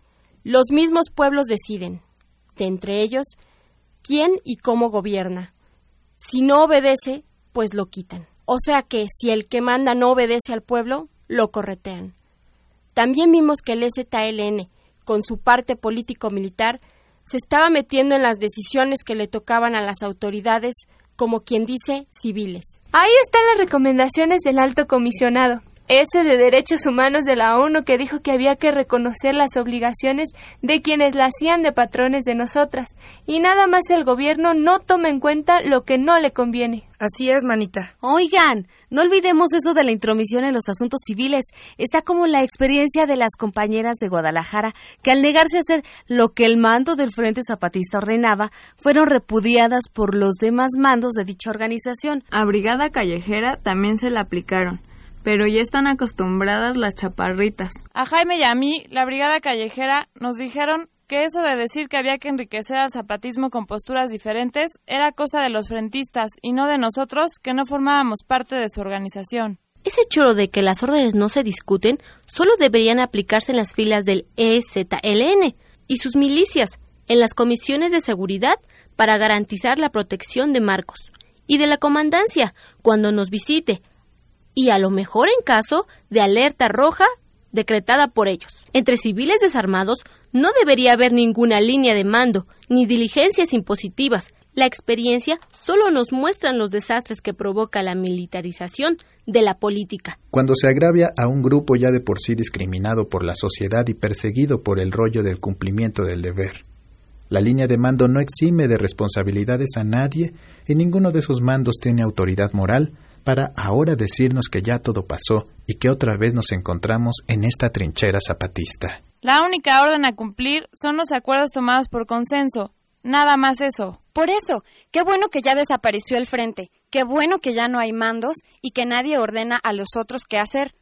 Speaker 24: Los mismos pueblos deciden, de entre ellos, quién y cómo gobierna. Si no obedece, pues lo quitan. O sea que si el que manda no obedece al pueblo, lo corretean. También vimos que el EZLN, con su parte político-militar, se estaba metiendo en las decisiones que le tocaban a las autoridades, como quien dice, civiles.
Speaker 26: Ahí están las recomendaciones del alto comisionado ese de Derechos Humanos de la ONU que dijo que había que reconocer las obligaciones de quienes la hacían de patrones de nosotras, y nada más el gobierno no toma en cuenta lo que no le conviene.
Speaker 27: Así es, manita.
Speaker 28: Oigan, no olvidemos eso de la intromisión en los asuntos civiles. Está como la experiencia de las compañeras de Guadalajara, que al negarse a hacer lo que el mando del Frente Zapatista ordenaba, fueron repudiadas por los demás mandos de dicha organización.
Speaker 25: A Brigada Callejera también se la aplicaron pero ya están acostumbradas las chaparritas.
Speaker 29: A Jaime y a mí, la brigada callejera, nos dijeron que eso de decir que había que enriquecer al zapatismo con posturas diferentes era cosa de los frentistas y no de nosotros que no formábamos parte de su organización.
Speaker 24: Ese choro de que las órdenes no se discuten solo deberían aplicarse en las filas del EZLN y sus milicias, en las comisiones de seguridad para garantizar la protección de Marcos, y de la comandancia cuando nos visite, y a lo mejor en caso de alerta roja decretada por ellos. Entre civiles desarmados no debería haber ninguna línea de mando ni diligencias impositivas. La experiencia solo nos muestra los desastres que provoca la militarización de la política.
Speaker 30: Cuando se agravia a un grupo ya de por sí discriminado por la sociedad y perseguido por el rollo del cumplimiento del deber. La línea de mando no exime de responsabilidades a nadie y ninguno de esos mandos tiene autoridad moral para ahora decirnos que ya todo pasó y que otra vez nos encontramos en esta trinchera zapatista.
Speaker 29: La única orden a cumplir son los acuerdos tomados por consenso. Nada más eso.
Speaker 31: Por eso, qué bueno que ya desapareció el frente, qué bueno que ya no hay mandos y que nadie ordena a los otros qué hacer.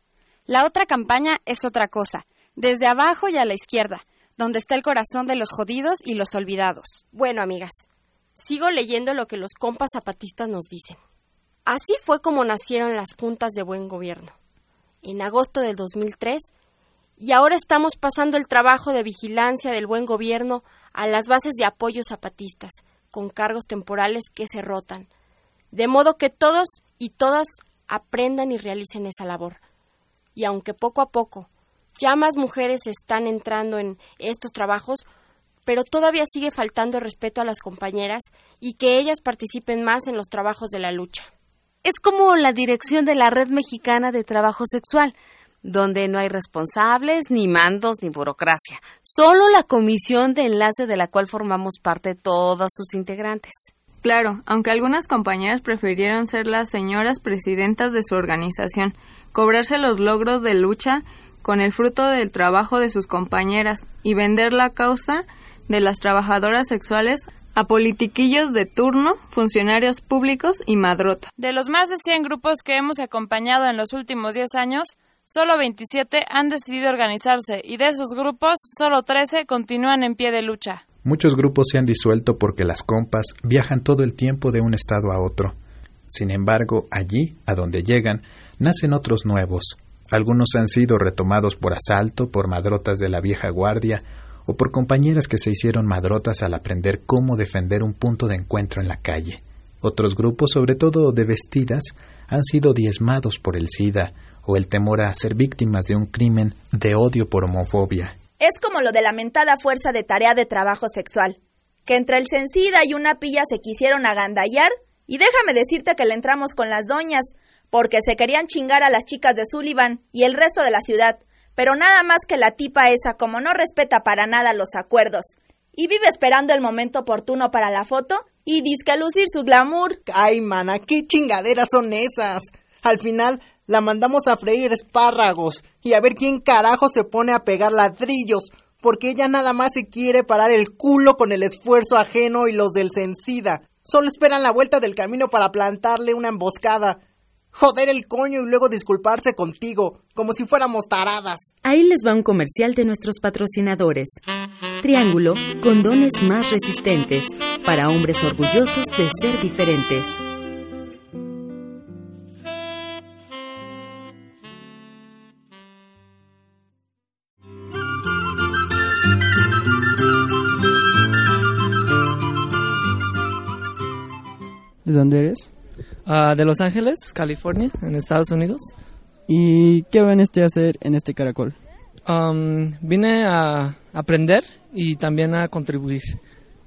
Speaker 31: La otra campaña es otra cosa, desde abajo y a la izquierda, donde está el corazón de los jodidos y los olvidados.
Speaker 24: Bueno, amigas, sigo leyendo lo que los compas zapatistas nos dicen. Así fue como nacieron las juntas de buen gobierno, en agosto del 2003, y ahora estamos pasando el trabajo de vigilancia del buen gobierno a las bases de apoyo zapatistas, con cargos temporales que se rotan, de modo que todos y todas aprendan y realicen esa labor. Y aunque poco a poco ya más mujeres están entrando en estos trabajos, pero todavía sigue faltando respeto a las compañeras y que ellas participen más en los trabajos de la lucha.
Speaker 28: Es como la dirección de la Red Mexicana de Trabajo Sexual, donde no hay responsables, ni mandos, ni burocracia, solo la comisión de enlace de la cual formamos parte todos sus integrantes.
Speaker 25: Claro, aunque algunas compañeras prefirieron ser las señoras presidentas de su organización, cobrarse los logros de lucha con el fruto del trabajo de sus compañeras y vender la causa de las trabajadoras sexuales a politiquillos de turno, funcionarios públicos y madrotas.
Speaker 29: De los más de 100 grupos que hemos acompañado en los últimos 10 años, solo 27 han decidido organizarse y de esos grupos, solo 13 continúan en pie de lucha.
Speaker 30: Muchos grupos se han disuelto porque las compas viajan todo el tiempo de un estado a otro. Sin embargo, allí, a donde llegan, nacen otros nuevos. Algunos han sido retomados por asalto, por madrotas de la vieja guardia o por compañeras que se hicieron madrotas al aprender cómo defender un punto de encuentro en la calle. Otros grupos, sobre todo de vestidas, han sido diezmados por el SIDA o el temor a ser víctimas de un crimen de odio por homofobia.
Speaker 32: Es como lo de la mentada fuerza de tarea de trabajo sexual, que entre el Sencida y una pilla se quisieron agandallar Y déjame decirte que le entramos con las doñas, porque se querían chingar a las chicas de Sullivan y el resto de la ciudad, pero nada más que la tipa esa, como no respeta para nada los acuerdos, y vive esperando el momento oportuno para la foto y disque lucir su glamour.
Speaker 27: Ay, mana, ¿qué chingaderas son esas? Al final la mandamos a freír espárragos y a ver quién carajo se pone a pegar ladrillos, porque ella nada más se quiere parar el culo con el esfuerzo ajeno y los del Sencida. Solo esperan la vuelta del camino para plantarle una emboscada. Joder el coño y luego disculparse contigo, como si fuéramos taradas.
Speaker 2: Ahí les va un comercial de nuestros patrocinadores. Triángulo, condones más resistentes, para hombres orgullosos de ser diferentes.
Speaker 33: ¿De dónde eres?
Speaker 34: Ah, de Los Ángeles, California, en Estados Unidos.
Speaker 33: ¿Y qué veniste a hacer en este caracol?
Speaker 34: Um, vine a aprender y también a contribuir.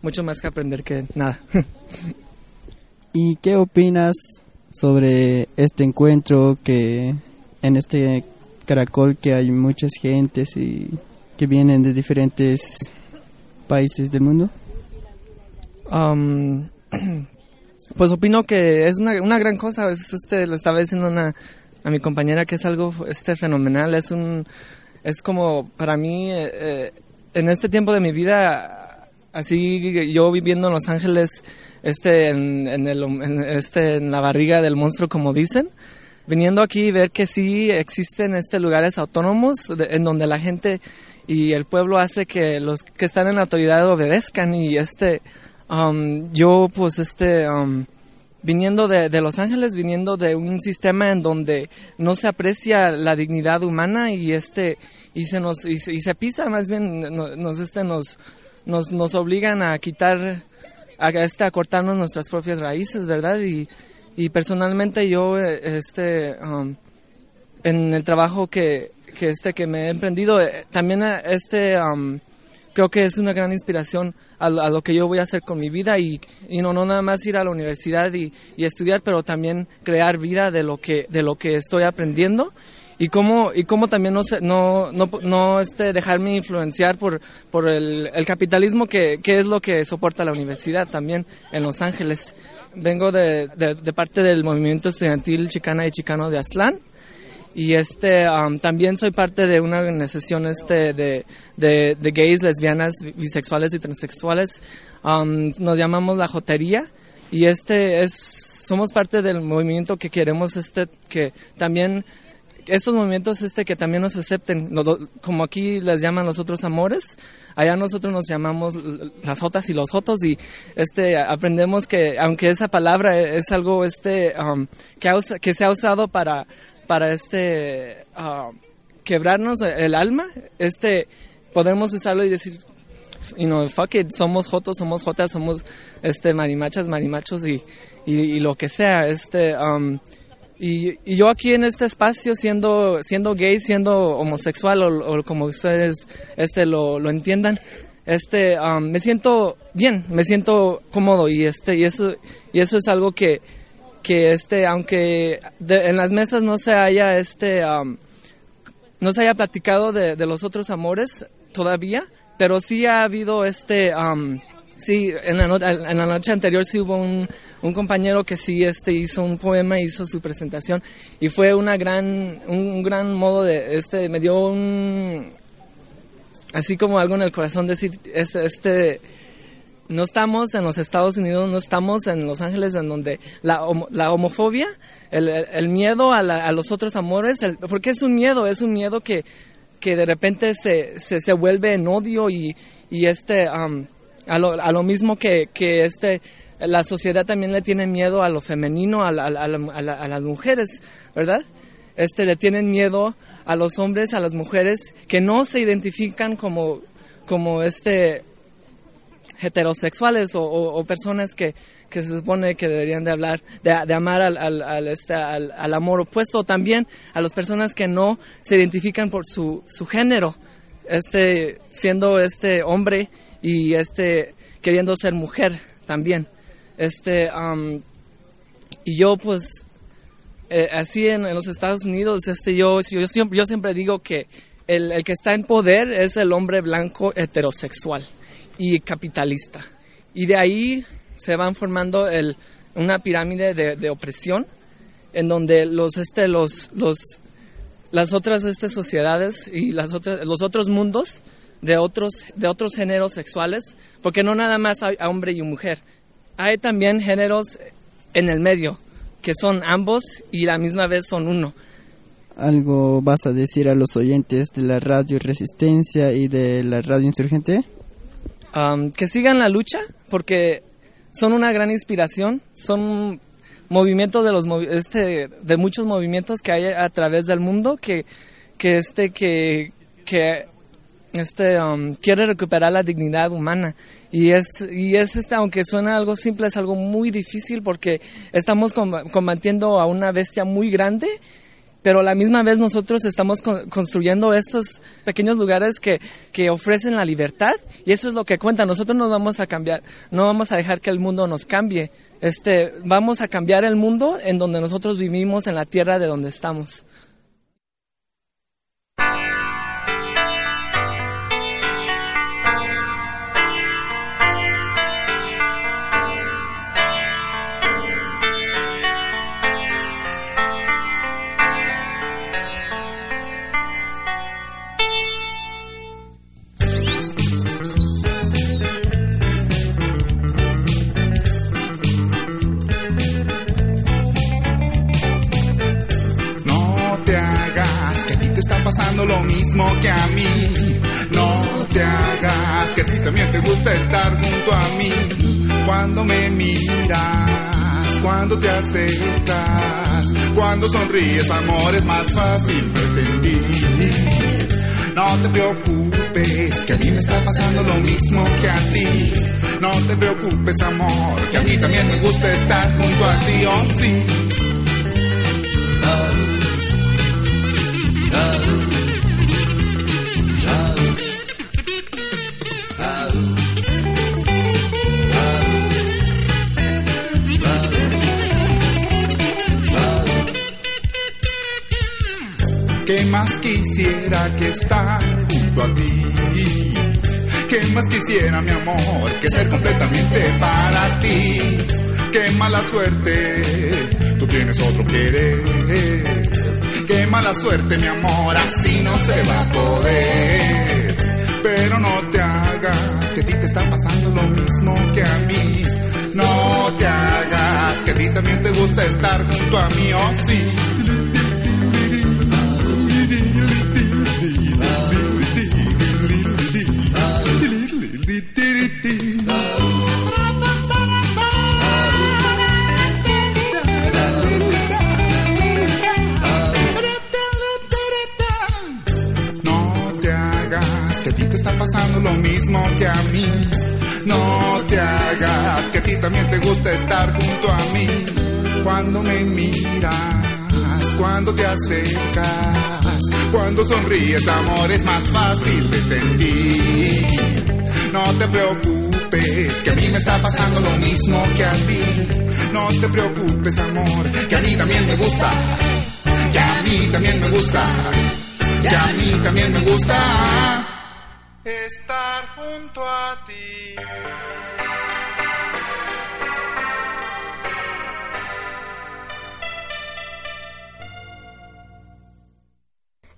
Speaker 34: Mucho más que aprender que nada.
Speaker 33: ¿Y qué opinas sobre este encuentro que en este caracol que hay muchas gentes y que vienen de diferentes países del mundo?
Speaker 34: Um, pues opino que es una, gran cosa. este, le estaba diciendo una, a mi compañera que es algo este fenomenal. Es un es como para mí eh, eh, en este tiempo de mi vida así yo viviendo en Los Ángeles este en, el, este en la barriga del monstruo como dicen viniendo aquí y ver que sí existen este lugares autónomos en donde la gente y el pueblo hace que los que están en la autoridad obedezcan y este Um, yo pues este um, viniendo de, Los Ángeles, viniendo de un sistema en donde no se aprecia la dignidad humana y este y se nos y se, pisa más bien nos este nos nos, nos obligan a quitar a este a cortarnos nuestras propias raíces, ¿verdad? Y, y personalmente yo este um, en el trabajo que, que este que me he emprendido eh, también este creo que es una gran inspiración a, lo que yo voy a hacer con mi vida y, no, no nada más ir a la universidad y, estudiar, pero también crear vida de lo que, de lo que estoy aprendiendo y cómo, y cómo también no, no, no, no este, dejarme influenciar por, por el, capitalismo que, que, es lo que soporta la universidad también en Los Ángeles. Vengo de, de parte del movimiento estudiantil chicana y chicano de Aztlán y este también soy parte de una organización este de, de, gays, lesbianas, bisexuales y transexuales. nos llamamos la Jotería y este es somos parte del movimiento que queremos este que también estos movimientos este que también nos acepten como aquí les llaman los otros amores allá nosotros nos llamamos las jotas y los jotos y este aprendemos que aunque esa palabra es algo este que, que se ha usado para para este ah, quebrarnos el alma, este podemos usarlo y decir, you know, fuck it, somos jotos, somos jotas, somos este marimachas, marimachos y, y, lo que sea, este um, y, y, yo aquí en este espacio siendo siendo gay, siendo homosexual o, como ustedes este lo, lo entiendan, este um, me siento bien, me siento cómodo y este y eso y eso es algo que que este, aunque en las mesas no se haya este, no se haya platicado de, los otros amores todavía, pero sí ha habido este, sí, en la, en la, noche anterior sí hubo un, un, compañero que sí este, hizo un poema, hizo su presentación y fue una gran, un, gran modo de, este, me dio un, así como algo en el corazón decir, este, este no estamos en los Estados Unidos, no estamos en Los Ángeles, en donde la, la homofobia, el, miedo a, a, los otros amores, el, porque es un miedo, es un miedo que, que de repente se, se, se vuelve en odio y, y este, um, a, lo, a lo mismo que, que este, la sociedad también le tiene miedo a lo femenino, a, a, a las mujeres, ¿verdad? Este, le tienen miedo a los hombres, a las mujeres que no se identifican como, como este, heterosexuales o, personas que, que, se supone que deberían de hablar, de, amar al, al, este, al, al, amor opuesto, también a las personas que no se identifican por su, su género, este, siendo este hombre y este, queriendo ser mujer también. Este, Y yo pues eh, así en, los Estados Unidos, este, yo, yo, siempre, yo siempre digo que el, el, que está en poder es el hombre blanco heterosexual y capitalista. Y de ahí se van formando el, una pirámide de, de opresión en donde los, este, los, los, las otras este, sociedades y las otras, los otros mundos de otros, de otros géneros sexuales, porque no nada más hay hombre y mujer, hay también géneros en el medio, que son ambos y la misma vez son uno.
Speaker 33: ¿Algo vas a decir a los oyentes de la radio Resistencia y de la radio Insurgente?
Speaker 34: Que sigan la lucha, porque son una gran inspiración, son movimientos de los este de muchos movimientos que hay a través del mundo que que este que que este um, quiere recuperar la dignidad humana. Y es y es este aunque suena algo simple es algo muy difícil porque estamos combatiendo a una bestia muy grande pero a la misma vez nosotros estamos construyendo estos pequeños lugares que, que ofrecen la libertad y eso es lo que cuenta. Nosotros no vamos a cambiar, no vamos a dejar que el mundo nos cambie. Este, vamos a cambiar el mundo en donde nosotros vivimos, en la tierra de donde estamos.
Speaker 35: Lo mismo que a mí. No te hagas que a ti también te gusta estar junto a mí. Cuando me miras, cuando te acercas, cuando sonríes, amor, es más fácil sentir. No te preocupes, que a mí me está pasando lo mismo que a ti. No te preocupes, amor, que a mí también me gusta estar junto a ti, oh sí. ¿Qué más quisiera que estar junto a ti? ¿Qué más quisiera, mi amor, que ser completamente para ti? Qué mala suerte, tú tienes otro querer. Mala suerte, mi amor, así no se va a poder. Pero no te hagas, que a ti te está pasando lo mismo que a mí. No te hagas, que a ti también te gusta estar junto a mí, oh sí. Mismo que a mí. No te hagas que a ti también te gusta estar junto a mí. Cuando me miras, cuando te acercas, cuando sonríes, amor, es más fácil de sentir. No te preocupes, que a mí me está pasando lo mismo que a ti. No te preocupes, amor, que a mí también me gusta. Que a mí también me gusta. Que a mí también me gusta estar junto a ti.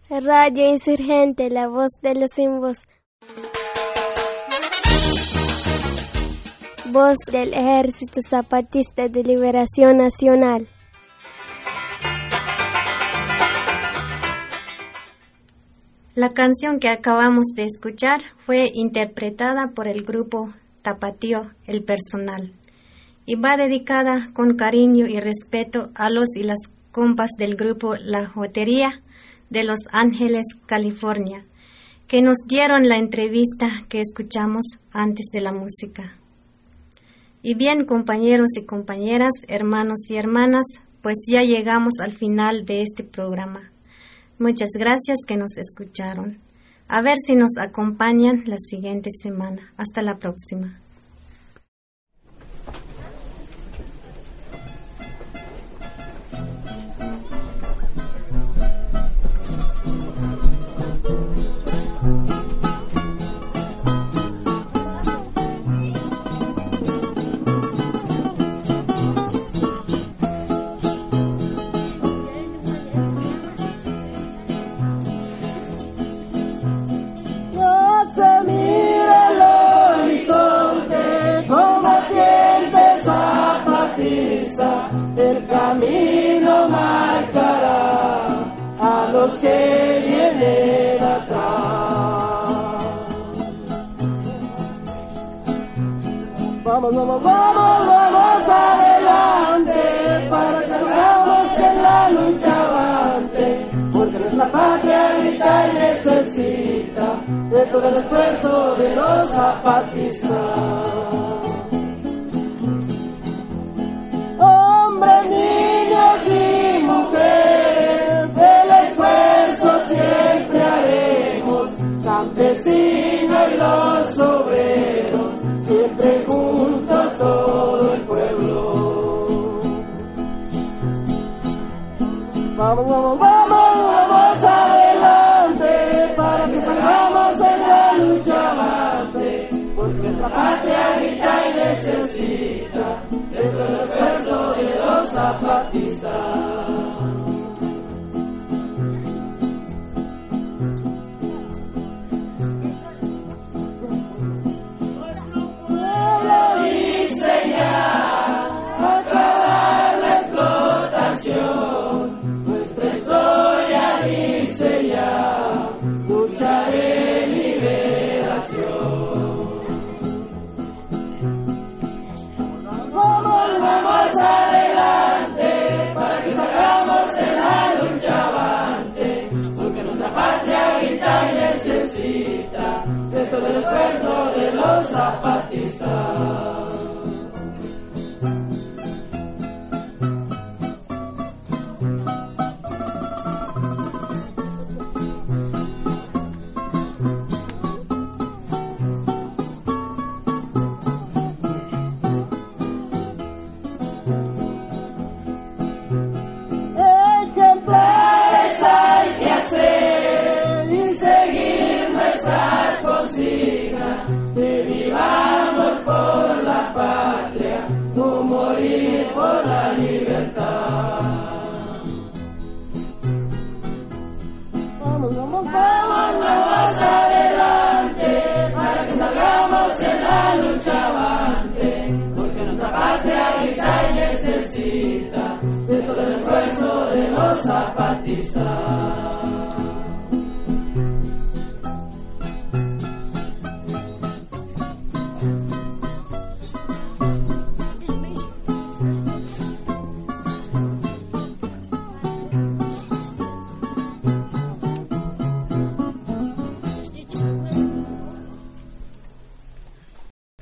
Speaker 26: Radio Insurgente, la voz de los sin voz. Voz del Ejército Zapatista de Liberación Nacional.
Speaker 9: La canción que acabamos de escuchar fue interpretada por el grupo Tapatío El Personal y va dedicada con cariño y respeto a los y las compas del grupo La Jotería de Los Ángeles, California, que nos dieron la entrevista que escuchamos antes de la música. Y bien, compañeros y compañeras, hermanos y hermanas, pues ya llegamos al final de este programa. Muchas gracias que nos escucharon. A ver si nos acompañan la siguiente semana. Hasta la próxima.
Speaker 36: Vamos, vamos, vamos, adelante para salgamos en la lucha avante, porque nuestra patria grita y necesita de todo el esfuerzo de los zapatistas. hombres, niños y mujeres, el esfuerzo siempre haremos, campesino y Vamos, vamos, vamos, vamos adelante, para que salgamos en la lucha avante, porque nuestra patria grita y necesita, del esfuerzo de los zapatistas.